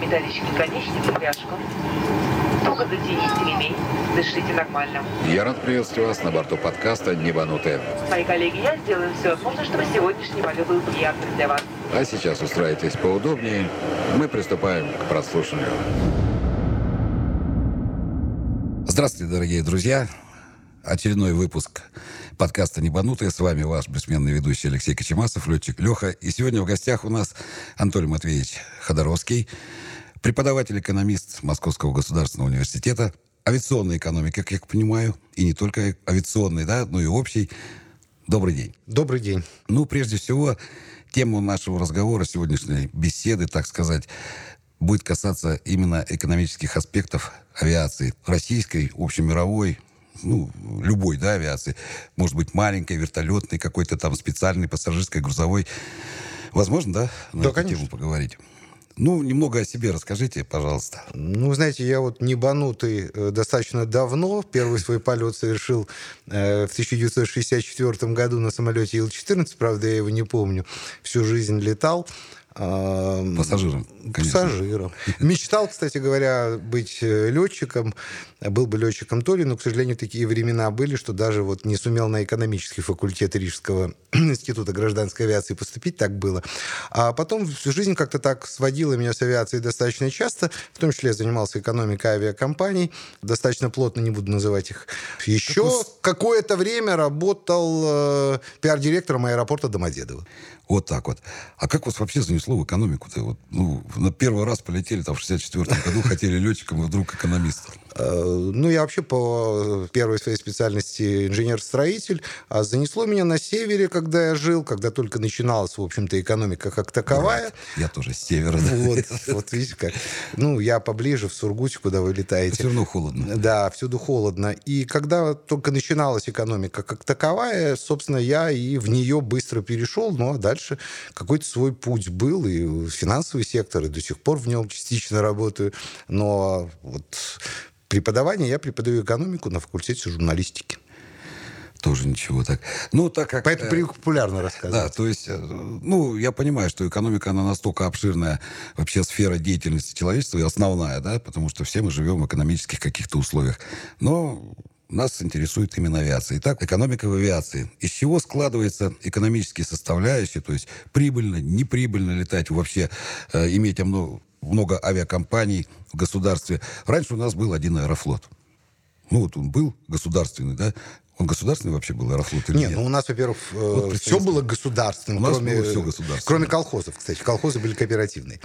металлический наконечник и пряжку. Туго затяните ремень, дышите нормально. Я рад приветствовать вас на борту подкаста «Небанутые». Мои коллеги, я сделаю все возможное, чтобы сегодняшний полет был приятным для вас. А сейчас устраивайтесь поудобнее. Мы приступаем к прослушиванию. Здравствуйте, дорогие друзья. Очередной выпуск подкаста «Небанутые». С вами ваш бессменный ведущий Алексей Кочемасов, летчик Леха. И сегодня в гостях у нас Анатолий Матвеевич Ходоровский, преподаватель-экономист Московского государственного университета, авиационной экономики, как я понимаю, и не только авиационной, да, но и общей. Добрый день. Добрый день. Ну, прежде всего, тема нашего разговора, сегодняшней беседы, так сказать, будет касаться именно экономических аспектов авиации. Российской, общемировой, ну, любой, да, авиации. Может быть, маленькой, вертолетной, какой-то там специальной, пассажирской, грузовой. Возможно, да, на Да, эту конечно. тему поговорить? Ну, немного о себе расскажите, пожалуйста. Ну, знаете, я вот небанутый э, достаточно давно. Первый свой полет совершил э, в 1964 году на самолете Ил-14. Правда, я его не помню. Всю жизнь летал. Пассажиром, конечно. Пассажиром. Мечтал, кстати говоря, быть э, летчиком. Был бы летчиком то ли, но, к сожалению, такие времена были, что даже вот не сумел на экономический факультет Рижского института гражданской авиации поступить, так было. А потом всю жизнь как-то так сводила меня с авиацией достаточно часто. В том числе я занимался экономикой авиакомпаний. Достаточно плотно, не буду называть их. Еще какое-то время работал э, пиар-директором аэропорта Домодедово. Вот так вот. А как вас вообще занесло в экономику-то? Вот, ну, на первый раз полетели там в 64 году, хотели летчиком, и вдруг экономистом. Э, Ну, я вообще по первой своей специальности инженер-строитель. А занесло меня на севере, когда я жил, когда только начиналась, в общем-то, экономика как таковая. Я тоже с севера. да. Вот, вот видите как. Ну, я поближе, в Сургуте, куда вы Все летаете. равно холодно. Да, всюду холодно. И когда только начиналась экономика как таковая, собственно, я и в нее быстро перешел. Ну, а дальше какой-то свой путь был. И финансовый сектор, и до сих пор в нем частично работаю. Но вот преподавание, я преподаю экономику на факультете журналистики. Тоже ничего так. Ну, так как... Поэтому э, популярно рассказывать. Да, то есть, э, ну, я понимаю, что экономика, она настолько обширная вообще сфера деятельности человечества и основная, да, потому что все мы живем в экономических каких-то условиях. Но нас интересует именно авиация. Итак, экономика в авиации. Из чего складывается экономические составляющие, то есть прибыльно, неприбыльно летать, вообще э, иметь много, много авиакомпаний в государстве. Раньше у нас был один аэрофлот. Ну, вот он был государственный, да? Он государственный вообще был аэрофлот или Нет, нет? ну у нас, во-первых, Вот все было государственным, У нас кроме, было всё государственное. кроме колхозов, кстати. Колхозы были кооперативные.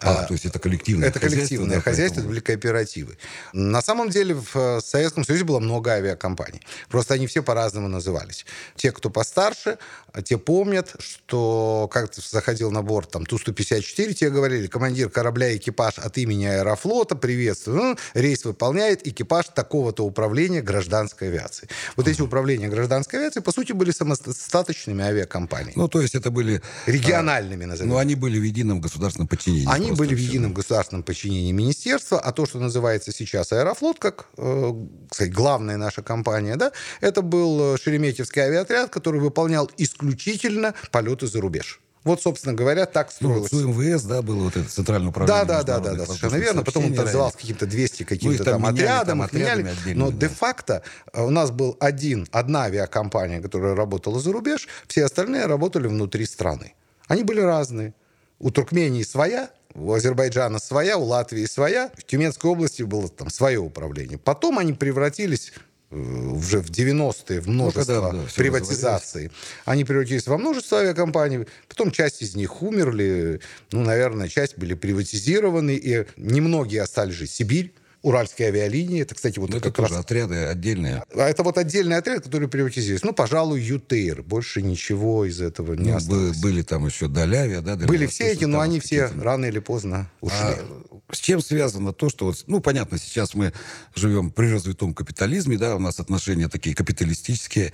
А, то есть это коллективное Это коллективное да, хозяйство, это поэтому- были кооперативы. На самом деле в э, Советском Союзе было много авиакомпаний. Просто они все по-разному назывались. Те, кто постарше, а те помнят, что как ты заходил на борт там Ту-154, тебе говорили, командир корабля, экипаж от имени Аэрофлота, приветствую. Ну, рейс выполняет экипаж такого-то управления гражданской авиации. Вот эти управления гражданской авиации, по сути, были самодостаточными авиакомпаниями. Ну, то есть это были... региональными, а, назовем. Ну, они были в едином государственном подчинении. Они были в едином государственном подчинении министерства, а то, что называется сейчас Аэрофлот, как э, сказать, главная наша компания, да, это был э, Шереметьевский авиаотряд, который выполнял исключительно полеты за рубеж. Вот, собственно говоря, так Ну, строилось. с УМВС, да, было вот это центральное управление. Да, да, да, да, совершенно верно. Потом он сообщений назывался ранее. каким-то 200 Ну, каким-то их там там, отрядом, там их меняли. Но да. де-факто э, у нас был один, одна авиакомпания, которая работала за рубеж, все остальные работали внутри страны. Они были разные. У Туркмении своя, у Азербайджана своя, у Латвии своя. В Тюменской области было там свое управление. Потом они превратились уже в 90-е в множество Ну, когда, да, приватизаций. Они превратились во множество авиакомпаний. Потом часть из них умерли. Ну, наверное, часть были приватизированы. И немногие остались жить. Сибирь, Уральские авиалинии. Это, кстати, вот Ну, это как тоже раз... отряды отдельные. А это вот отдельный отряд, который приватизировался. Ну, пожалуй, ЮТЕЙР. Больше ничего из этого не Ну, осталось. были там еще Долявия, да? Были все эти, но они все рано или поздно ушли. А с чем связано то, что, вот, ну, понятно, сейчас мы живем при развитом капитализме, да, у нас отношения такие капиталистические.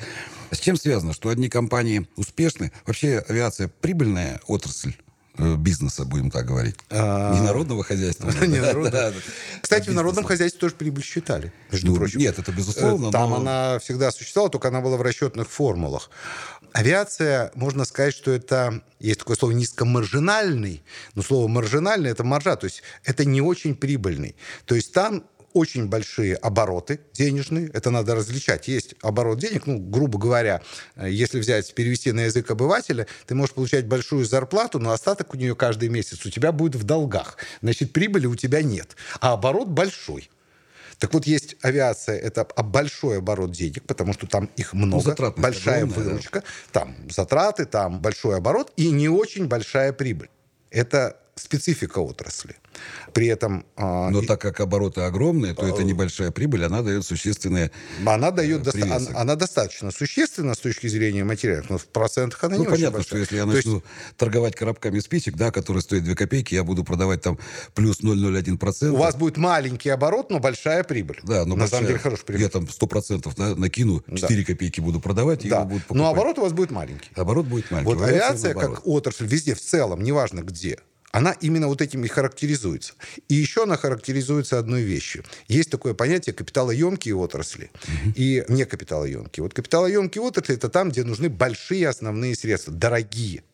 С чем связано, что одни компании успешны? Вообще авиация прибыльная отрасль? Э, бизнеса, будем так говорить. А, Не народного хозяйства. Не народного. Кстати, в народном хозяйстве тоже прибыль считали, между Ну, прочим. Нет, это безусловно. Э, Там она всегда существовала, только она была в расчетных формулах. Авиация, можно сказать, что это, есть такое слово низкомаржинальный, но слово маржинальный – это маржа, то есть это не очень прибыльный. То есть там очень большие обороты денежные, это надо различать. Есть оборот денег, ну, грубо говоря, э, если взять, перевести на язык обывателя, ты можешь получать большую зарплату, но остаток у нее каждый месяц у тебя будет в долгах. Значит, прибыли у тебя нет, а оборот большой. Так вот, есть авиация, это большой оборот денег, потому что там их много, затратность большая огромная, да. выручка, там затраты, там большой оборот и не очень большая прибыль. Это специфика отрасли. При этом а, Но и- так как обороты огромные, то это небольшая прибыль, она дает существенные... она дает э, доста- она, она достаточно существенна с точки зрения материалов, но в процентах она Ну, не очень понятно, большая. что если я То есть начну торговать коробками спичек, да, которые стоят 2 копейки, я буду продавать там плюс 0,01%. у вас будет маленький оборот, но большая прибыль. да, но на самом большая- деле хороший прибыль. Я там 100% да, накину, 4 копейки буду продавать, и Да. его будут Но покупать. оборот у вас будет маленький. Оборот будет маленький. Вот авиация как отрасль везде в целом, неважно где, она именно вот этим и характеризуется. И еще она характеризуется одной вещью. Есть такое понятие капиталоемкие отрасли и некапиталоемкие. Вот капиталоемкие отрасли – это там, где нужны большие основные средства, дорогие.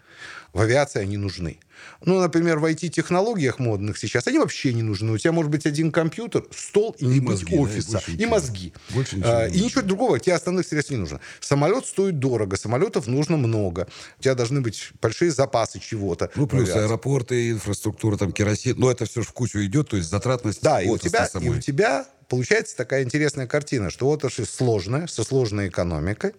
В авиации они нужны. Ну, например, в IT-технологиях модных сейчас они вообще не нужны. У тебя может быть один компьютер, стол и не И быть мозги, да, и офиса. больше и ничего. мозги. Больше ничего А, не и ничего другого, тебе основных средств не нужно. Самолет стоит дорого, самолетов нужно много. У тебя должны быть большие запасы чего-то. Ну, плюс авиации. аэропорты, инфраструктура, там, керосин. Но это все в кучу идет, то есть затратность Да, и у, тебя, и у тебя получается такая интересная картина, что отрасль сложная, со сложной экономикой,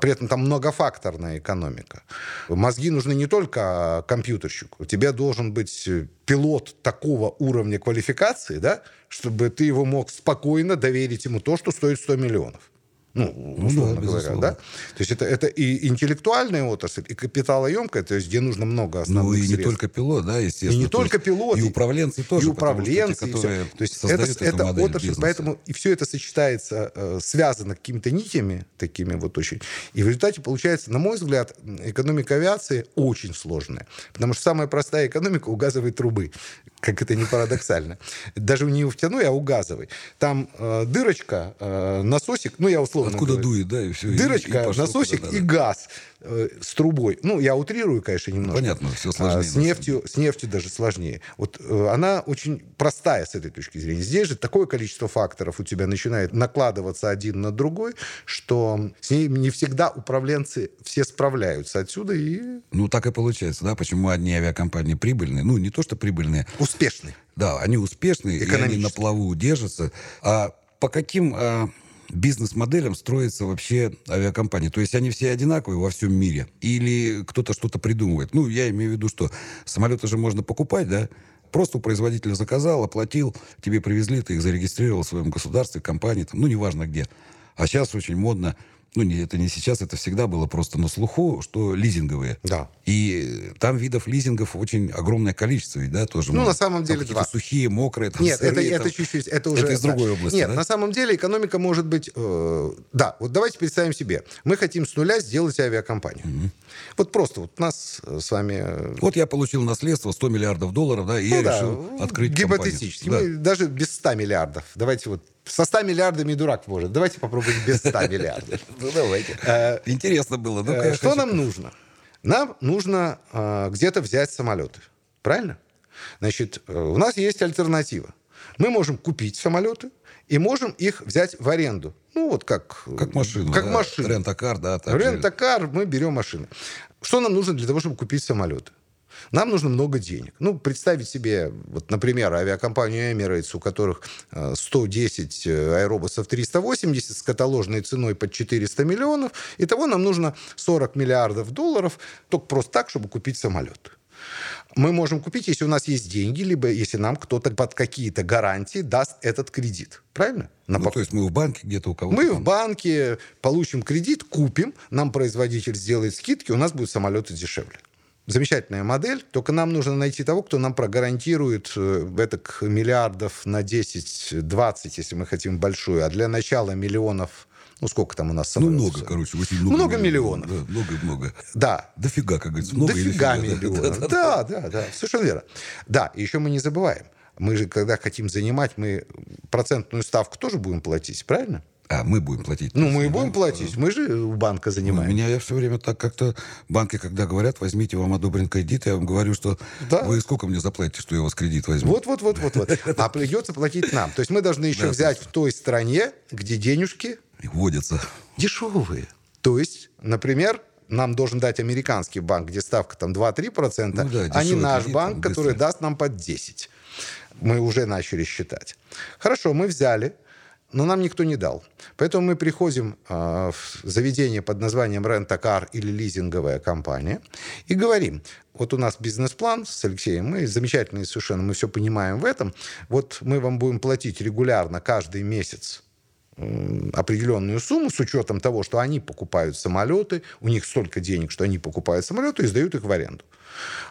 при этом там многофакторная экономика. Мозги нужны не только компьютерщику. У тебя должен быть э, пилот такого уровня квалификации, да, чтобы ты его мог спокойно доверить ему то, что стоит 100 миллионов. Ну, условно да, говоря, да? То есть это, это и интеллектуальная отрасль, и капиталоемкая, то есть где нужно много Ну, основных и не средств. только пилот, да, естественно. И не То только есть пилоты. И управленцы тоже. И управленцы, что те, и которые То есть это, это отрасль, бизнеса. поэтому и все это сочетается, э, связано какими-то нитями такими вот очень. И в результате получается, на мой взгляд, экономика авиации очень сложная. Потому что самая простая экономика у газовой трубы. Как это не парадоксально. Даже не у нефтяной, а у газовой. Там э, дырочка, э, насосик, ну я условно Откуда говорю. дует, да, и все. Дырочка, насосик и газ э, с трубой. Ну, я утрирую, конечно, немножко. Понятно, всё сложнее, А, с нефтью, с нефтью даже сложнее. Вот э, она очень простая с этой точки зрения. Здесь же такое количество факторов у тебя начинает накладываться один на другой, что с ней не всегда управленцы все справляются отсюда и Ну, так и получается, да, почему одни авиакомпании прибыльные, ну, не то, что прибыльные, успешны. да, они успешные, и они на плаву держатся. А по каким а, бизнес-моделям строится вообще авиакомпания? То есть они все одинаковые во всем мире? Или кто-то что-то придумывает? Ну, я имею в виду, что самолеты же можно покупать, да? Просто у производителя заказал, оплатил, тебе привезли, ты их зарегистрировал в своем государстве, компании, там, ну, неважно где. А сейчас очень модно, ну, не, это не сейчас, это всегда было просто на слуху, что лизинговые. Да. И там видов лизингов очень огромное количество, ведь, да, тоже. Ну, можно. на самом деле, два. сухие, мокрые, там, Нет, это, сырые, это там. чуть-чуть, это уже... Это из другой да. области, Нет, да? на самом деле экономика может быть... э, да, вот давайте представим себе. Мы хотим с нуля сделать авиакомпанию. Вот просто вот нас э, с вами... э, Вот я получил наследство 100 миллиардов долларов, да, и ну я да, решил открыть Гипотетически. компанию. Мы даже без 100 миллиардов. Давайте вот... Со 100 миллиардами дурак может. Давайте попробуем без 100 миллиардов. Ну, давайте. Э, Интересно было. Ну, Э, Что нам нужно? Нам нужно э, где-то взять самолеты. Правильно? Значит, у нас есть альтернатива. Мы можем купить самолеты и можем их взять в аренду. Ну, вот как... Как машину. Как да, машину. Рент-а-кар, да. Рент-а-кар, мы берем машины. Что нам нужно для того, чтобы купить самолеты? Нам нужно много денег. Ну, представить себе, вот, например, авиакомпанию Emirates, у которых э, 110 аэробусов 380 с каталожной ценой под 400 миллионов. Итого нам нужно 40 миллиардов долларов только просто так, чтобы купить самолет. Мы можем купить, если у нас есть деньги, либо если нам кто-то под какие-то гарантии даст этот кредит. Правильно? На Ну, пок- то есть мы в банке где-то у кого-то. мы в там. банке получим кредит, купим, нам производитель сделает скидки, у нас будут самолеты дешевле. Замечательная модель, только нам нужно найти того, кто нам прогарантирует э, этак миллиардов на 10-20, если мы хотим большую, а для начала миллионов Ну, сколько там у нас Ну, самолетов? много, короче, очень много. Много миллионов. Да, много-много. Да, Дофига, как говорится. Много или Дофига фига, да. миллионов. Да, да, да, совершенно верно. Да, и еще мы не забываем. Мы же, когда хотим занимать, мы процентную ставку тоже будем платить, правильно? А, мы будем платить. Ну, мы и будем платить. Мы же у банка Ну, занимаем. Меня я все время так как-то... Банки, когда говорят, возьмите, вам одобрен кредит, я вам говорю, что Да. вы сколько мне заплатите, что я у вас кредит возьму? Вот, вот, вот, вот, вот. А придется платить нам. То есть мы должны еще взять в той стране, где денежки И вводятся. дешевые. То есть, например, нам должен дать американский банк, где ставка там 2-3%, Ну да, а не наш кредит, банк, который даст нам под 10. Мы уже начали считать. Хорошо, мы взяли, но нам никто не дал. Поэтому мы приходим а, в заведение под названием Рент-А-Кар или лизинговая компания и говорим, вот у нас бизнес-план с Алексеем, мы замечательные совершенно, мы все понимаем в этом. Вот мы вам будем платить регулярно каждый месяц определенную сумму с учетом того, что они покупают самолеты, у них столько денег, что они покупают самолеты и сдают их в аренду.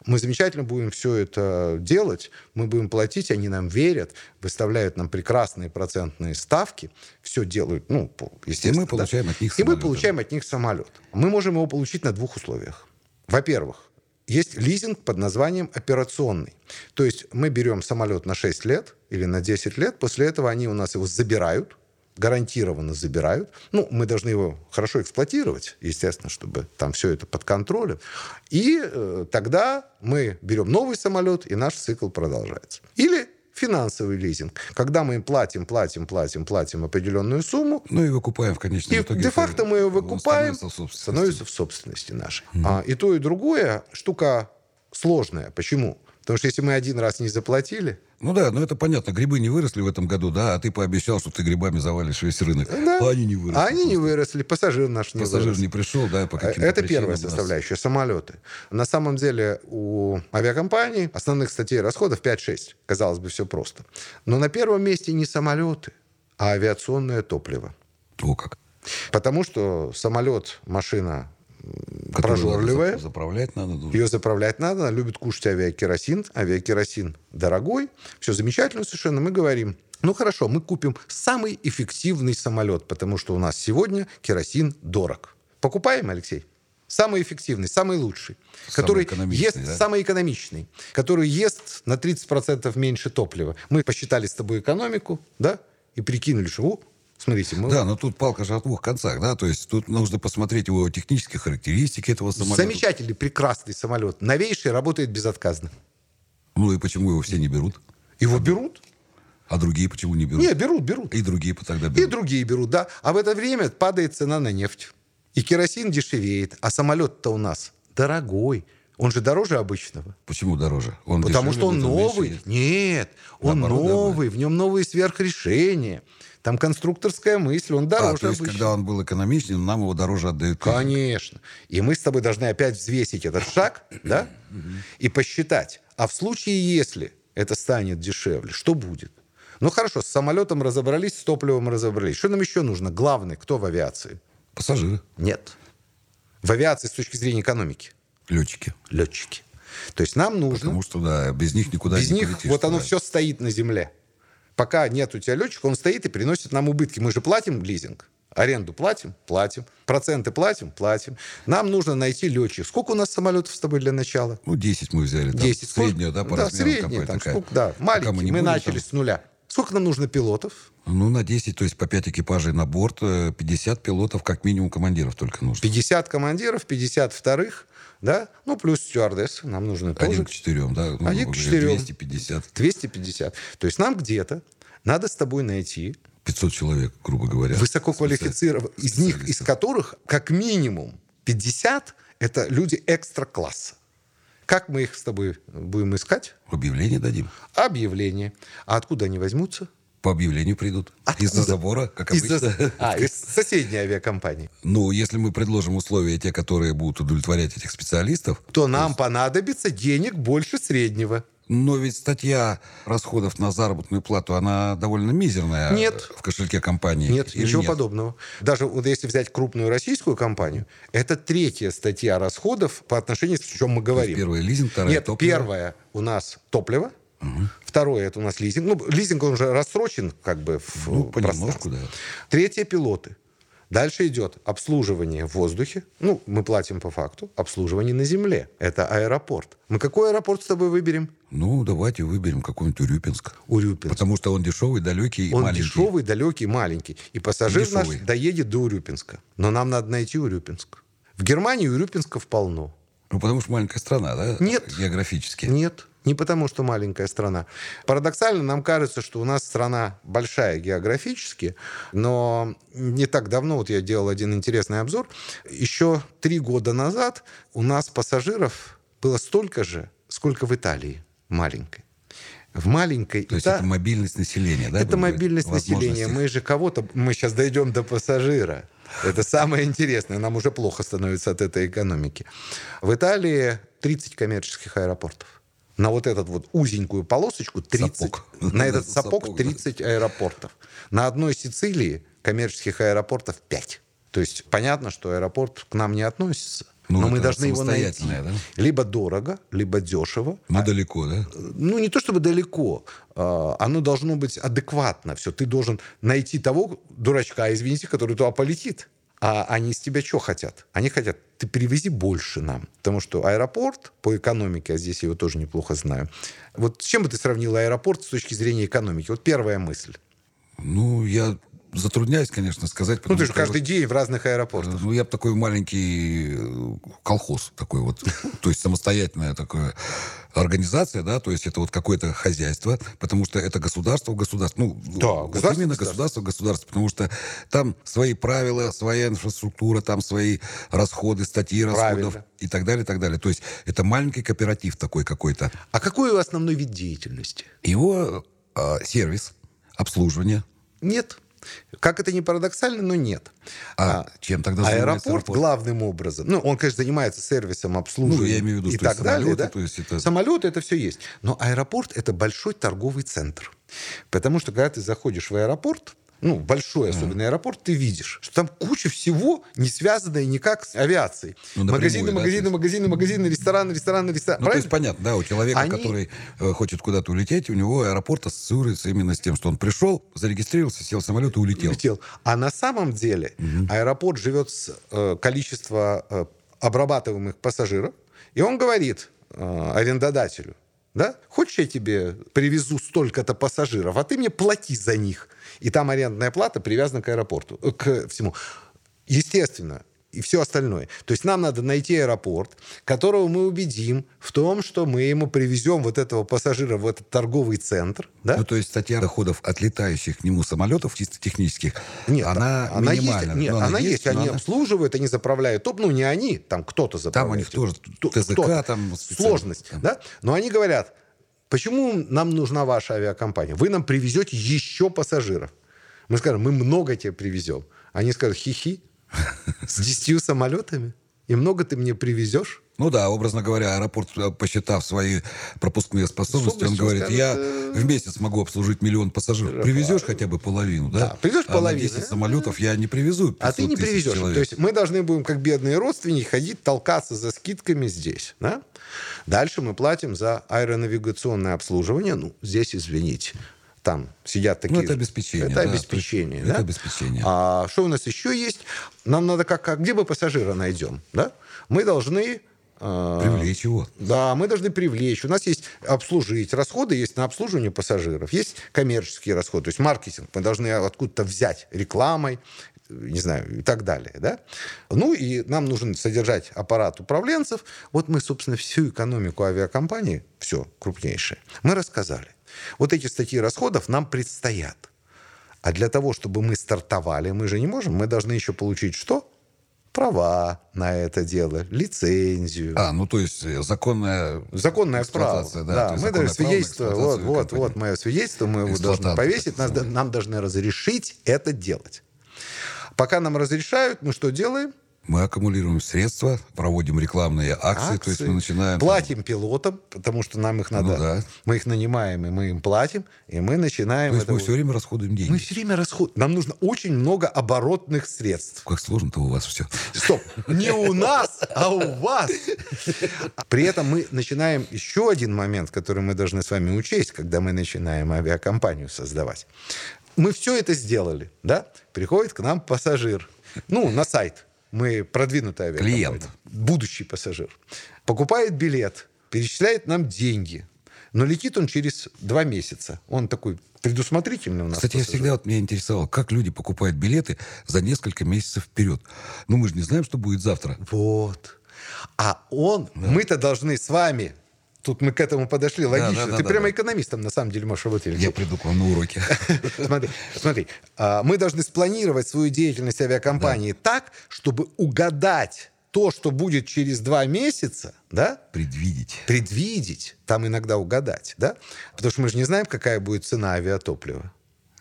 Мы замечательно будем все это делать, мы будем платить, они нам верят, выставляют нам прекрасные процентные ставки, все делают, ну, естественно. И мы получаем да? от них И мы самолет, получаем от них самолет. Мы можем его получить на двух условиях. Во-первых, есть лизинг под названием операционный. То есть мы берем самолет на 6 лет или на 10 лет, после этого они у нас его забирают, гарантированно забирают. Ну, мы должны его хорошо эксплуатировать, естественно, чтобы там все это под контролем. И э, тогда мы берем новый самолет, и наш цикл продолжается. Или финансовый лизинг, когда мы им платим, платим, платим, платим определенную сумму, Ну и выкупаем в конечном и итоге. де-факто мы Он выкупаем, становится в собственности. становится в собственности нашей. А, и то, и другое штука сложная. Почему? Потому что если мы один раз не заплатили, Ну да, ну это понятно. Грибы не выросли в этом году, да, а ты пообещал, что ты грибами завалишь весь рынок. да, А они не выросли. а они не выросли, пассажир наш не Пассажир вырос. не пришел, да, по каким-то Это первая нас. составляющая, самолеты. На самом деле у авиакомпаний основных статей расходов 5-6. Казалось бы, все просто. Но на первом месте не самолеты, а авиационное топливо. О как. Потому что самолет, машина прожорливая, за- Заправлять надо. ну, Ее заправлять надо, она любит кушать авиакеросин. Авиакеросин дорогой, все замечательно совершенно. Мы говорим, ну хорошо, мы купим самый эффективный самолет, потому что у нас сегодня керосин дорог. Покупаем, Алексей? Самый эффективный, самый лучший, Самый который экономичный, ест да? самый экономичный, который ест на 30% меньше топлива. Мы посчитали с тобой экономику, да, и прикинули, что, смотрите, мы Да, но тут палка же о двух концах, да, то есть тут нужно посмотреть его технические характеристики этого самолета. замечательный, прекрасный самолет, новейший, работает безотказно. Ну и почему его все не берут? Его берут? А другие почему не берут? Не, берут, берут. И другие тогда И берут. другие берут, да. А в это время падает цена на нефть. И керосин дешевеет. А самолет-то у нас дорогой. Он же дороже обычного. Почему дороже? Он Потому дешевле, что он меньше новый. есть. Нет, он Наоборот, новый. В нем новые сверхрешения. Там конструкторская мысль, он А, дороже то есть, обычного. когда он был экономичнее, нам его дороже отдают. Конечно. И мы с тобой должны опять взвесить этот шаг, да, и посчитать. А в случае, если это станет дешевле, что будет? Ну хорошо, с самолетом разобрались, с топливом разобрались. Что нам еще нужно? Главное, кто в авиации? Пассажиры, Нет. В авиации с точки зрения экономики летчики. летчики. То есть нам нужно... Потому что, да, без них никуда Без не них полетишь. вот оно да. все стоит на земле. Пока нет у тебя летчика, он стоит и приносит нам убытки. Мы же платим лизинг. Аренду платим? Платим. Проценты платим? Платим. Нам нужно найти летчик. Сколько у нас самолетов с тобой для начала? Ну, 10 мы взяли. Там 10. Среднюю, да, по да, размерам средняя, там, такая. сколько, да, Пока маленький. мы Мы, будем начали там- с нуля. Сколько нам нужно пилотов? Ну, на 10, то есть по 5 экипажей на борт, э, 50 пилотов, как минимум командиров только нужно. 50 командиров, 50 вторых, да? Ну, плюс стюардесс. Нам нужно тоже. Один к четырем, да? Ну, Один грубо к четырем. 250. 250. То есть нам где-то надо с тобой найти 500 человек, грубо говоря. высококвалифицированных, из них, из которых как минимум 50 это люди экстра-класса. Как мы их с тобой будем искать? Объявление дадим. Объявление. А откуда они возьмутся? По объявлению придут. Откуда? Из-за забора, как Из-за- обычно. А, из соседней авиакомпании. Ну, если мы предложим условия, те, которые будут удовлетворять этих специалистов, То нам понадобится денег больше среднего. но ведь статья расходов на заработную плату, она довольно мизерная Нет. в кошельке компании. Нет, ничего подобного. Даже вот если взять крупную российскую компанию, это третья статья расходов по отношению, с чем мы говорим. Первая лизинг, вторая Нет, топливо. первое у нас топливо, второе это у нас лизинг. Ну, лизинг он уже рассрочен как бы в Ну, понемножку, да. Третье пилоты. Дальше идет обслуживание в воздухе. Ну, мы платим по факту. Обслуживание на земле. Это аэропорт. Мы какой аэропорт с тобой выберем? Ну, давайте выберем какой-нибудь Урюпинск. Урюпинск. Потому что он дешевый, далекий и Он маленький. дешевый, далекий, маленький. И пассажир дешевый. наш доедет до Урюпинска. Но нам надо найти Урюпинск. В Германии Урюпинсков полно. Ну, потому что маленькая страна, да? Нет. Географически. Нет, не потому, что маленькая страна. Парадоксально нам кажется, что у нас страна большая географически, но не так давно, вот я делал один интересный обзор, еще три года назад у нас пассажиров было столько же, сколько в Италии маленькой. В маленькой То есть Ита- это мобильность населения, да? это мобильность населения. Мы же кого-то... Мы сейчас дойдем до пассажира. Это самое интересное. Нам уже плохо становится от этой экономики. В Италии 30 коммерческих аэропортов. На вот этот вот узенькую полосочку 30. Сапог. На этот Сапог, сапог да. 30 аэропортов. На одной Сицилии коммерческих аэропортов 5. То есть понятно, что аэропорт к нам не относится. Ну, но мы должны его найти. да? Либо дорого, либо дешево. Но далеко, да? Ну, не то чтобы далеко. а, Оно должно быть адекватно. Все. Ты должен найти того дурачка, извините, который туда полетит. А они с тебя что хотят? Они хотят, ты перевези больше нам. Потому что аэропорт по экономике, а здесь я его тоже неплохо знаю. Вот с чем бы ты сравнил аэропорт с точки зрения экономики? Вот первая мысль. Ну, я затрудняюсь, конечно, сказать. Ну, ты же каждый день в разных аэропортах. Ну, я бы такой маленький э, колхоз такой вот, то есть самостоятельная такая организация, да, то есть это вот какое-то хозяйство, потому что это государство в государстве. Ну, Да, вот государство именно государство в государстве, потому что там свои правила, своя инфраструктура, там свои расходы, статьи расходов Правильно. и так далее, и так далее. То есть это маленький кооператив такой какой-то. А какой у основной вид деятельности? Его э, сервис, обслуживание. Нет. Как это ни парадоксально, но нет. А, чем тогда занимается Аэропорт главным образом. Ну, он, конечно, занимается сервисом, обслуживанием Ну, я имею в виду, и что так далее. да? то есть это- Самолеты это все есть. Но аэропорт это большой торговый центр. Потому что когда ты заходишь в аэропорт, ну, большой особенно аэропорт, ты видишь, что там куча всего, не связанная никак с авиацией. Ну, магазины, да, то магазины, есть- магазины, магазины, рестораны, рестораны, рестораны. Ну, то есть Правильно? понятно, да, у человека, Они- который э, хочет куда-то улететь, у него аэропорт ассоциируется именно с тем, что он пришел, зарегистрировался, сел в самолет и улетел. улетел. А на самом деле аэропорт живет с э, количества э, обрабатываемых пассажиров, и он говорит э, арендодателю, да, хочешь я тебе привезу столько-то пассажиров, а ты мне плати за них. И там арендная плата привязана к аэропорту, э, к всему. Естественно, и все остальное. То есть нам надо найти аэропорт, которого мы убедим в том, что мы ему привезем вот этого пассажира в этот торговый центр, да? Ну, то есть статья доходов от летающих к нему самолетов, чисто технических, Нет, она, она есть, минимальна. нет, Но она, есть, но они она- обслуживают, они заправляют топ, ну не они, там кто-то заправляет. Там у них тоже ТЗК, кто-то. там сложность, там. да? Но они говорят, почему нам нужна ваша авиакомпания? Вы нам привезете еще пассажиров. Мы скажем, мы много тебе привезем. Они скажут, хихи, с десятью самолетами? И много ты мне привезешь? Ну да, образно говоря, аэропорт, э, посчитав свои пропускные способности, он говорит, скажет, я э, в месяц могу обслужить миллион пассажиров. Привезешь хотя бы половину, да? Да, привезешь а на половину, 10 да? самолетов я не привезу А ты 500 не привезешь. человек. То есть мы должны будем, как бедные родственники, ходить толкаться за скидками здесь. Да? Дальше мы платим за аэронавигационное обслуживание. Ну, здесь, извините, там сидят такие... Ну, это обеспечение, Это да, обеспечение. да? это обеспечение. А что у нас еще есть? Нам надо как... как где мы пассажира найдем? Да? Мы должны... а, Привлечь его. да, мы должны привлечь. У нас есть обслужить. Расходы есть на обслуживание пассажиров. Есть коммерческие расходы. То есть маркетинг. Мы должны откуда-то взять рекламой, не знаю, и так далее. Да? Ну и нам нужно содержать аппарат управленцев. Вот мы, собственно, всю экономику авиакомпании, все крупнейшее, мы рассказали. Вот эти статьи расходов нам предстоят. А для того, чтобы мы стартовали, мы же не можем, мы должны еще получить что? Права на это дело, лицензию. А, ну то есть э, законная Законное право. да, Да, мы даже свидетельство, вот, вот, вот мое свидетельство, мы его должны повесить, нас, нам должны разрешить это делать. Пока нам разрешают, мы что делаем? Мы аккумулируем средства, проводим рекламные акции, то есть мы начинаем... там, Платим пилотам, потому что нам их надо... Ну да. Мы их нанимаем, и мы им платим, и мы начинаем... То есть это мы все время расходуем деньги. Мы все время расход... Нам нужно очень много оборотных средств. Как сложно-то у вас все. Стоп, не у нас, а у вас. При этом мы начинаем еще один момент, который мы должны с вами учесть, когда мы начинаем авиакомпанию создавать. Мы все это сделали, да? Приходит к нам пассажир. Ну, на сайт. Мы продвинутая авиакомпания. Клиент. Будущий пассажир. Покупает билет, перечисляет нам деньги. Но летит он через два месяца. Он такой предусмотрительный у нас. Кстати, я пассажир. всегда вот меня интересовало, как люди покупают билеты за несколько месяцев вперед. Ну, мы же не знаем, что будет завтра. Вот. А он, мы-то должны с вами, тут мы к этому подошли логично. да, да, Ты да, прямо да. экономистом на самом деле можешь работать. Я приду к вам на уроки. Смотри, смотри, а, мы должны спланировать свою деятельность авиакомпании так, чтобы угадать то, что будет через два месяца, да, Предвидеть. предвидеть, там иногда угадать, да, потому что мы же не знаем, какая будет цена авиатоплива.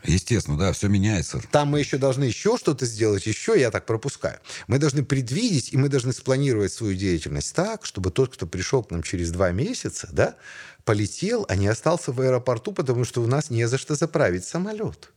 Естественно, да, все меняется. Там мы еще должны еще что-то сделать, еще я так пропускаю. Мы должны предвидеть, и мы должны спланировать свою деятельность так, чтобы тот, кто пришел к нам через два месяца, да, полетел, а не остался в аэропорту, потому что у нас не за что заправить самолет.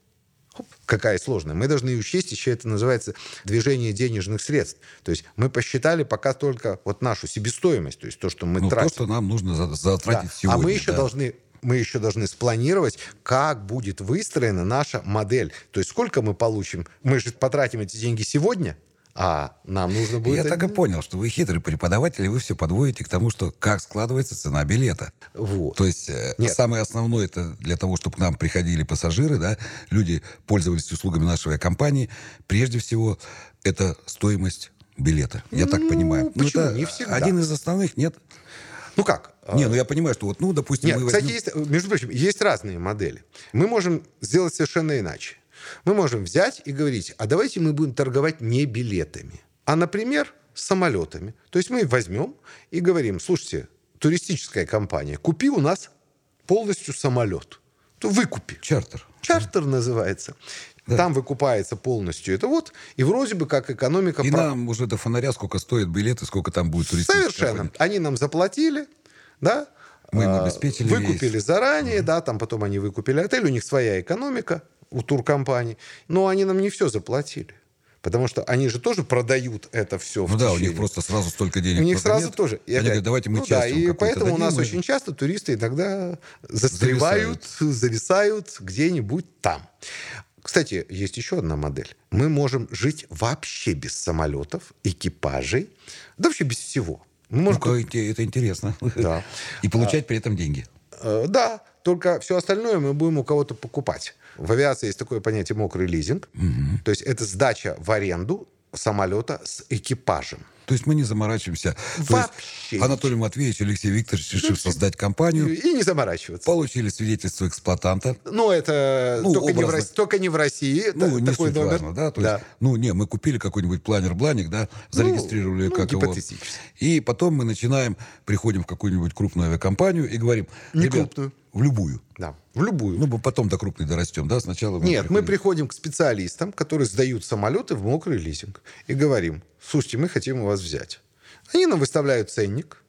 Хоп, какая сложная. Мы должны учесть, еще это называется движение денежных средств. То есть мы посчитали пока только вот нашу себестоимость, то есть то, что мы Ну, то, тратим. что нам нужно за- Да. затратить А сегодня. мы еще да. должны мы еще должны спланировать, как будет выстроена наша модель. То есть сколько мы получим. Мы же потратим эти деньги сегодня, а нам нужно будет... Я так и понял, что вы хитрый преподаватель, и вы все подводите к тому, что как складывается цена билета. Вот. То есть э, Нет. самое основное это для того, чтобы к нам приходили пассажиры, да, люди пользовались услугами нашей авиакомпании. Прежде всего, это стоимость билета. Я так Ну, понимаю. почему? это Не всегда. один из основных, нет? Ну как? Не, ну я понимаю, что вот, ну, допустим, Нет, мы кстати, возьмем- есть, между прочим, есть разные модели. Мы можем сделать совершенно иначе. Мы можем взять и говорить, а давайте мы будем торговать не билетами, а, например, самолетами. То есть мы возьмем и говорим, слушайте, туристическая компания, купи у нас полностью самолет. То выкупи. чартер. Чартер называется. Там выкупается полностью это вот, и вроде бы как экономика... И про- нам уже до фонаря сколько стоит билет и сколько там будет туристических Совершенно. компаний. Они нам заплатили, да? Мы им А, обеспечили Выкупили рейс. заранее, да, там потом они выкупили отель, у них своя экономика у туркомпаний, но они нам не все заплатили. Потому что они же тоже продают это все в Ну да, у них течение. просто сразу столько денег У них сразу нет. тоже. И Они опять- говорят, давайте мы ну да, и поэтому у нас дадим, и- очень часто туристы иногда застревают, зависают где-нибудь там. Кстати, есть еще одна модель. Мы можем жить вообще без самолетов, экипажей, да вообще без всего. Мы можем Ну-ка, это интересно. Да. И получать при этом деньги. Э, Да, только все остальное мы будем у кого-то покупать. В авиации есть такое понятие мокрый лизинг. То есть это сдача в аренду самолета с экипажем. То есть мы не заморачиваемся. Вообще Анатолий Матвеевич и Алексей Викторович, решив создать компанию, И не заморачиваться. получили свидетельство эксплуатанта. Ну, это Ну, только, не в только не в России. Ну, не такой суть номер. важно, да? То есть, ну, не, мы купили какой-нибудь планер-бланик, да, зарегистрировали ну, как его. И потом мы начинаем, приходим в какую-нибудь крупную авиакомпанию и говорим... Не «Ребят, крупную. В любую. Да, в любую. Ну, мы потом до крупной дорастем, да? Сначала мы Нет, мы приходим- приходим к специалистам, которые сдают самолеты в мокрый лизинг. И говорим, слушайте, мы хотим у вас взять. Они нам выставляют ценник.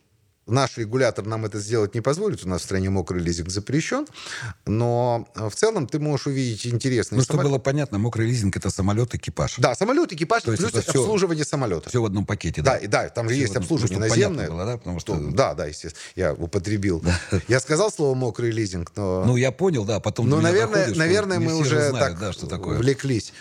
Наш регулятор нам это сделать не позволит. У нас в стране мокрый лизинг запрещен. Но э, в целом ты можешь увидеть интересные Ну, чтобы самолеты. было понятно, мокрый лизинг – это самолет, экипаж. Да, самолет, экипаж, То плюс всё- обслуживание самолета. Все в одном пакете, Да, да? и да, там же Всё есть одном- обслуживание ну, чтобы понятно наземное. было, да, потому что- Да, да, естественно. Я употребил. Я сказал слово мокрый лизинг, но... Ну, я понял, да, потом Ну, наверное, наверное мы все уже же знают, так да, что такое. влеклись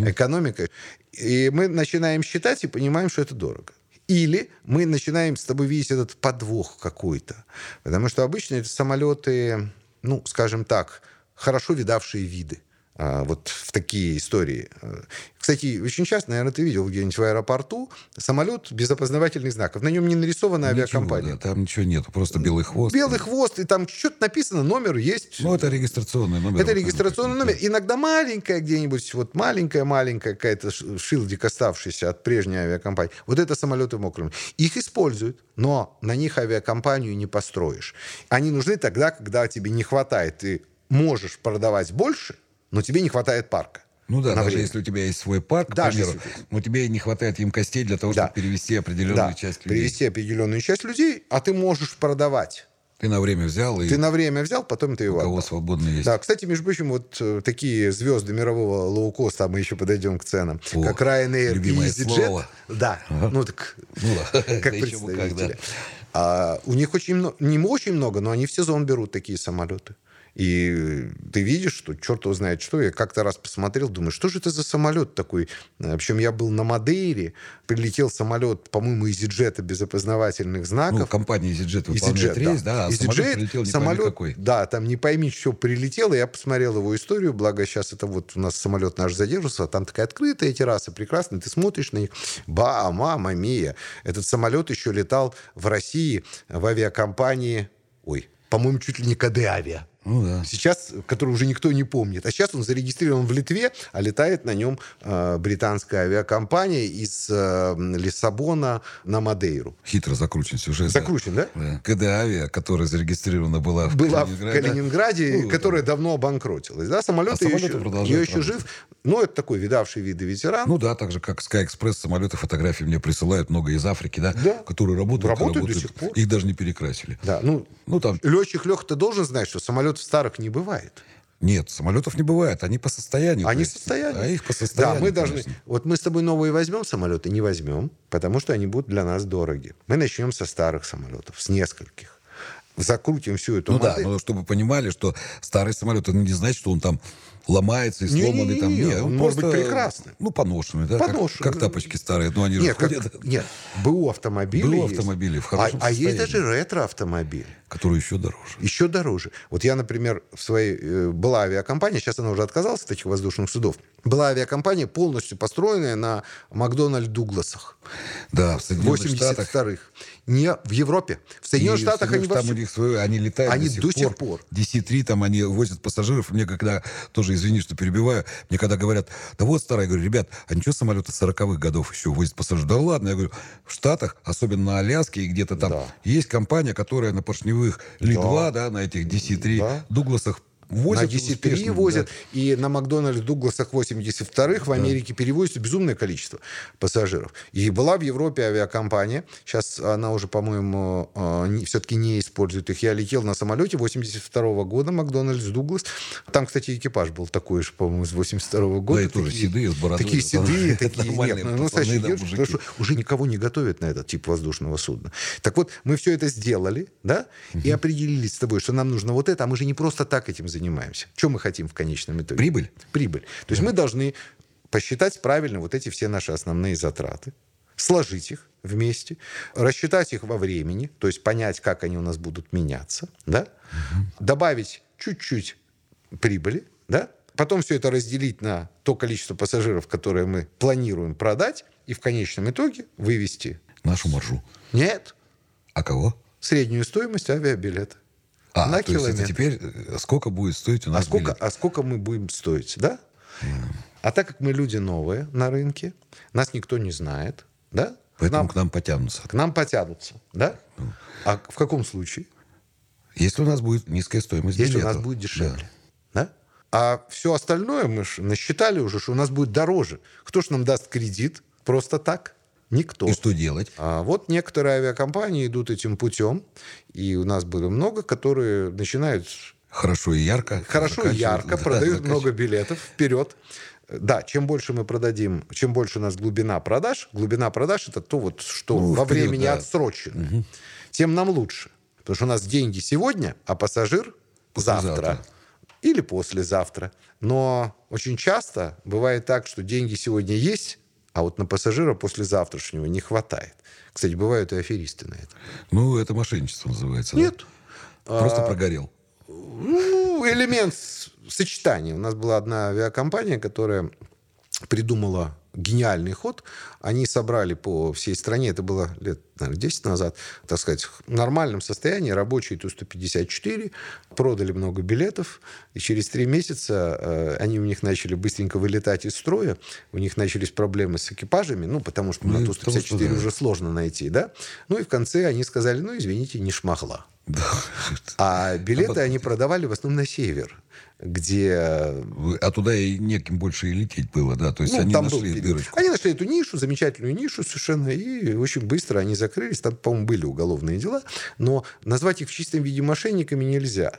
экономикой. И мы начинаем считать и понимаем, что это дорого. Или мы начинаем с тобой видеть этот подвох какой-то. Потому что обычно это самолеты, ну, скажем так, хорошо видавшие виды. А, вот в такие истории. А, Кстати, очень часто, наверное, ты видел где-нибудь в аэропорту самолет без опознавательных знаков. На нем не нарисована Ничего, авиакомпания. да, там ничего нету, просто белый хвост. Белый хвост, и там что-то написано, номер есть. Ну, это регистрационный номер. Это регистрационный номер. Иногда маленькая где-нибудь, вот маленькая-маленькая какая-то шилдик, оставшийся от прежней авиакомпании. Вот это самолеты в мокром. Их используют, но на них авиакомпанию не построишь. Они нужны тогда, когда тебе не хватает. Ты можешь продавать больше, но тебе не хватает парка. Ну да, даже время. если у тебя есть свой парк, Даже примеру, если но тебе не хватает емкостей для того, Да. чтобы перевести определенную Да, часть людей. привести определенную часть людей, а ты можешь продавать. Ты на время взял, и Ты на время взял, потом ты его у кого отдал. свободно есть. Да, кстати, между прочим, вот э, такие звезды мирового лоукоста, а мы еще подойдем к ценам, О, как Ryanair и EasyJet. Да, ну так, Ну да, как да бы как, представители. да. А, у них очень много, не очень много, но они в сезон берут такие самолеты. И ты видишь, что черт его знает что. Я как-то раз посмотрел, думаю, что же это за самолет такой? В общем, я был на Мадейре, прилетел самолет, по-моему, из EasyJet без опознавательных знаков. Ну, компания EasyJet выполняет EasyJet, рейс, да. да, а EasyJet, самолет прилетел не самолет, какой. Да, там не пойми, что прилетело. Я посмотрел его историю, благо сейчас это вот у нас самолет наш задерживался, а там такая открытая терраса, прекрасная, ты смотришь на них, ба, мама мия. Этот самолет еще летал в России в авиакомпании, ой, по-моему, чуть ли не КД Авиа. Ну да. Сейчас, который уже никто не помнит. А сейчас он зарегистрирован в Литве, а летает на нем э, британская авиакомпания из э, Лиссабона на Мадейру. Хитро закручен сюжет. Закручен, да? Да. КД Авиа, которая зарегистрирована была в была Калининграде. в Калининграде, Ну, которая давно обанкротилась. Да, самолет, А ее, еще, ее еще жив. Ну, это такой видавший виды ветеран. Ну да, так же, как Sky Express, самолеты, фотографии мне присылают много из Африки, да, Да. которые работают, и Работают до сих пор. Их даже не перекрасили. да, ну, Ну там, летчик Леха, ты должен знать, что самолетов старых не бывает. нет, самолетов не бывает, они по состоянию. Они есть. А их по Да, состоянию, мы должны... конечно. Вот мы с тобой новые возьмем самолеты? Не возьмем, потому что они будут для нас дороги. Мы начнем со старых самолетов, с нескольких. Закрутим всю эту Ну да, модель. но чтобы понимали, что старый самолет, это не значит, что он там ломается и сломанный. там. он Не, он может быть просто, прекрасный. Ну, поношенный, да, как- Поношенный. Как, тапочки старые, но они же Нет, как- ходят, нет, БУ автомобили БУ есть. автомобили в а, хорошем а есть состоянии. даже ретро-автомобили. которые еще дороже. Еще дороже. Вот я, например, в своей... э, Была авиакомпания, сейчас она уже отказалась от этих воздушных судов. Была авиакомпания, полностью построенная на Макдональд Дугласах. Да, в Соединенных Штатах 82-х. Не в Европе. В Соединенных И Штатах они там вовсю- у них свое, они летают Они до сих до пор. сих пор. DC-3, там они возят пассажиров. Мне когда, тоже извини, что перебиваю, мне когда говорят, да вот старая, я говорю, ребят, а ничего самолеты 40-х годов еще возят пассажиров? Да ладно, я говорю, в Штатах, особенно на Аляске и где-то там, Да. есть компания, которая на поршневых Ли-2, да. на этих DC-3 Да. Дугласах возят на DC-3 успешно, возят, да. и на Макдональдс Дугласах 82-х в Америке перевозится безумное количество пассажиров. И была в Европе авиакомпания, сейчас она уже, по-моему, все-таки не использует их. Я летел на самолете 82 года, Макдональдс Дуглас. Там, кстати, экипаж был такой же, по-моему, с 82 года. и тоже седые, с бородой. Такие седые, такие, нет, ну, настоящие да, девушки, мужики. потому что уже никого не готовят на этот тип воздушного судна. Так вот, мы все это сделали, да, и определились с тобой, что нам нужно вот это, а мы же не просто так этим занимаемся. Что мы хотим в конечном итоге? Прибыль? Прибыль. То есть мы должны посчитать правильно вот эти все наши основные затраты, сложить их вместе, рассчитать их во времени, то есть понять, как они у нас будут меняться, да, добавить чуть-чуть прибыли, да, потом все это разделить на то количество пассажиров, которое мы планируем продать, и в конечном итоге вывести. Нашу маржу. Нет, А кого? среднюю стоимость авиабилета. А, на то есть километр. теперь э, сколько будет стоить у нас А сколько, билет? а сколько мы будем стоить, да? А так как мы люди новые на рынке, нас никто не знает, да? Поэтому нам, к нам потянутся. к нам потянутся, да? А в каком случае? Если у нас будет низкая стоимость Если у билета. нас будет дешевле, да? А все остальное мы ж насчитали уже, что у нас будет дороже. Кто ж нам даст кредит просто так? Никто. И что делать? А вот некоторые авиакомпании идут этим путем, и у нас было много, которые начинают Хорошо и ярко. хорошо и ярко, Да, продают много билетов вперед. Да, чем больше мы продадим, чем больше у нас глубина продаж, глубина продаж это то, вот, что Ну, во вперед, времени да. отсрочено, тем нам лучше. Потому что у нас деньги сегодня, а пассажир Послезавтра. завтра или послезавтра. Но очень часто бывает так, что деньги сегодня есть, а вот на пассажира послезавтрашнего не хватает. Кстати, бывают и аферисты на это. Ну, это мошенничество называется. да? Нет. Просто А, прогорел. Ну, элемент сочетания. У нас была одна авиакомпания, которая придумала гениальный ход. Они собрали по всей стране, это было лет, наверное, 10 назад, так сказать, в нормальном состоянии, рабочие Ту-154, продали много билетов, и через три месяца э, они у них начали быстренько вылетать из строя, у них начались проблемы с экипажами, ну, потому что Ну, на и потому что, Ту-154 да. уже сложно найти, да? Ну, и в конце они сказали, ну, извините, не шмахла. Да. А билеты они продавали в основном на север, где Вы- А туда и неким больше и лететь было, да? То есть ну, они там был нашли период. Дырочку. Они нашли эту нишу, замечательную нишу совершенно, и очень быстро они закрылись. Там, по-моему, были уголовные дела, но назвать их в чистом виде мошенниками нельзя.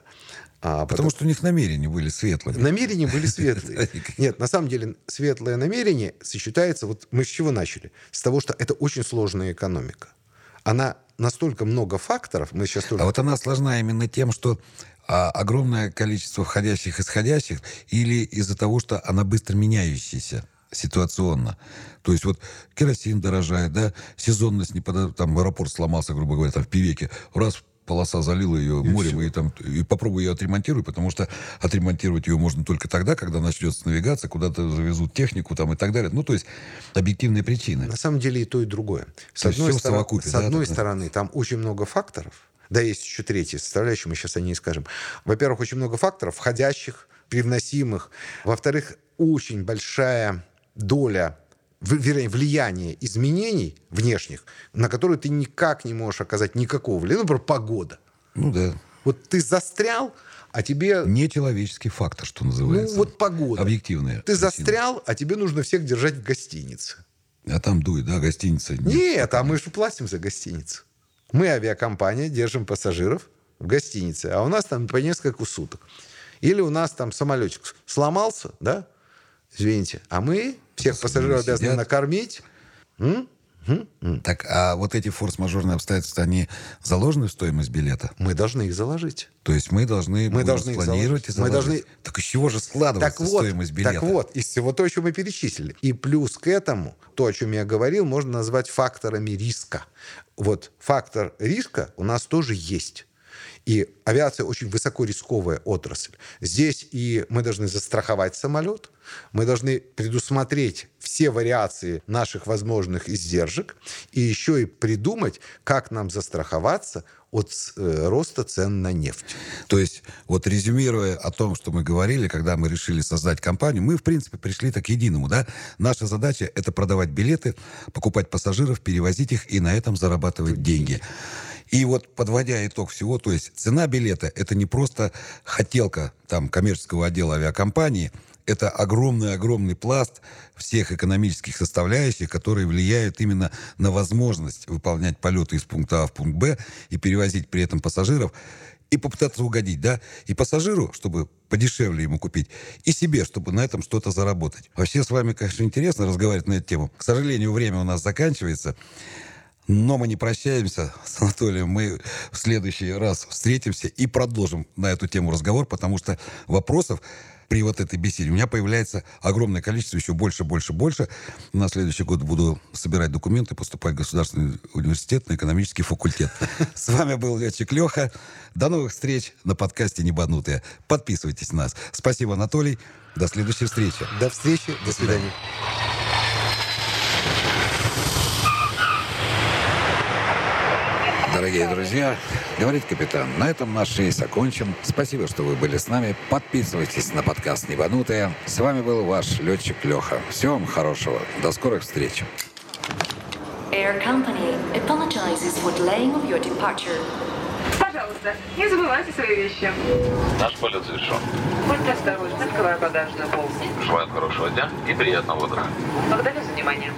А, Потому что у них намерения были светлыми. Намерения были светлые. Нет, на самом деле светлое намерение сочетается... Вот мы с чего начали? С того, что это очень сложная экономика. Она настолько много факторов, мы сейчас тоже... А вот она сложна именно тем, что а огромное количество входящих и исходящих, или из-за того, что она быстро меняющаяся ситуационно. То есть вот керосин дорожает, да, сезонность не под... Там аэропорт сломался, грубо говоря, там в Пивеке. Раз полоса залила ее и морем, и, там, и попробуй ее отремонтировать, потому что отремонтировать ее можно только тогда, когда начнется навигация, куда-то завезут технику там, и так далее. Ну, то есть объективные причины. На самом деле и то, и другое. С то одной, стороны, с да, одной стороны, там очень много факторов, да, есть еще третья составляющая, мы сейчас о ней скажем. Во-первых, очень много факторов, входящих, привносимых. Во-вторых, очень большая доля вернее, влияние изменений внешних, на которые ты никак не можешь оказать никакого влияния. Ну, например, погода. Ну да. Вот ты застрял, а тебе... Нечеловеческий фактор, что называется. Ну, вот погода. Объективная. Ты причина. застрял, а тебе нужно всех держать в гостинице. А там дует, да, гостиница? Нет, Нет а мы же платим за гостиницу. Мы, авиакомпания, держим пассажиров в гостинице, а у нас там по несколько суток. Или у нас там самолетик сломался, да? Извините. А мы всех пассажиров сидят. обязаны накормить. М? Так, а вот эти форс-мажорные обстоятельства, они заложены в стоимость билета? Мы должны их заложить. То есть мы должны мы должны планировать и заложить. Мы должны... Так из чего же складывается так вот, стоимость билета? Так вот, из всего того, что мы перечислили. И плюс к этому, то, о чем я говорил, можно назвать факторами риска. Вот фактор риска у нас тоже есть. И авиация очень высокорисковая отрасль. Здесь и мы должны застраховать самолет, мы должны предусмотреть все вариации наших возможных издержек и еще и придумать, как нам застраховаться от э, роста цен на нефть. То есть, вот резюмируя о том, что мы говорили, когда мы решили создать компанию, мы, в принципе, пришли так к единому, да? Наша задача — это продавать билеты, покупать пассажиров, перевозить их и на этом зарабатывать деньги. И вот подводя итог всего, то есть цена билета – это не просто хотелка там коммерческого отдела авиакомпании, это огромный-огромный пласт всех экономических составляющих, которые влияют именно на возможность выполнять полеты из пункта А в пункт Б и перевозить при этом пассажиров и попытаться угодить, да, и пассажиру, чтобы подешевле ему купить, и себе, чтобы на этом что-то заработать. Вообще с вами, конечно, интересно разговаривать на эту тему. К сожалению, время у нас заканчивается. Но мы не прощаемся с Анатолием. Мы в следующий раз встретимся и продолжим на эту тему разговор, потому что вопросов при вот этой беседе у меня появляется огромное количество, еще больше, больше, больше. На следующий год буду собирать документы, поступать в Государственный университет на экономический факультет. С вами был летчик Леха. До новых встреч на подкасте «Небанутые». Подписывайтесь на нас. Спасибо, Анатолий. До следующей встречи. До встречи. До свидания. Дорогие друзья, говорит капитан, на этом наш рейс окончен. Спасибо, что вы были с нами. Подписывайтесь на подкаст «Небанутые». С вами был ваш летчик Леха. Всего вам хорошего. До скорых встреч. Air Company apologizes for delaying of your departure. Пожалуйста, не забывайте свои вещи. Наш полет завершен. Будьте осторожны, открывая багажную полку. Желаю хорошего дня и приятного утра. Благодарю за внимание.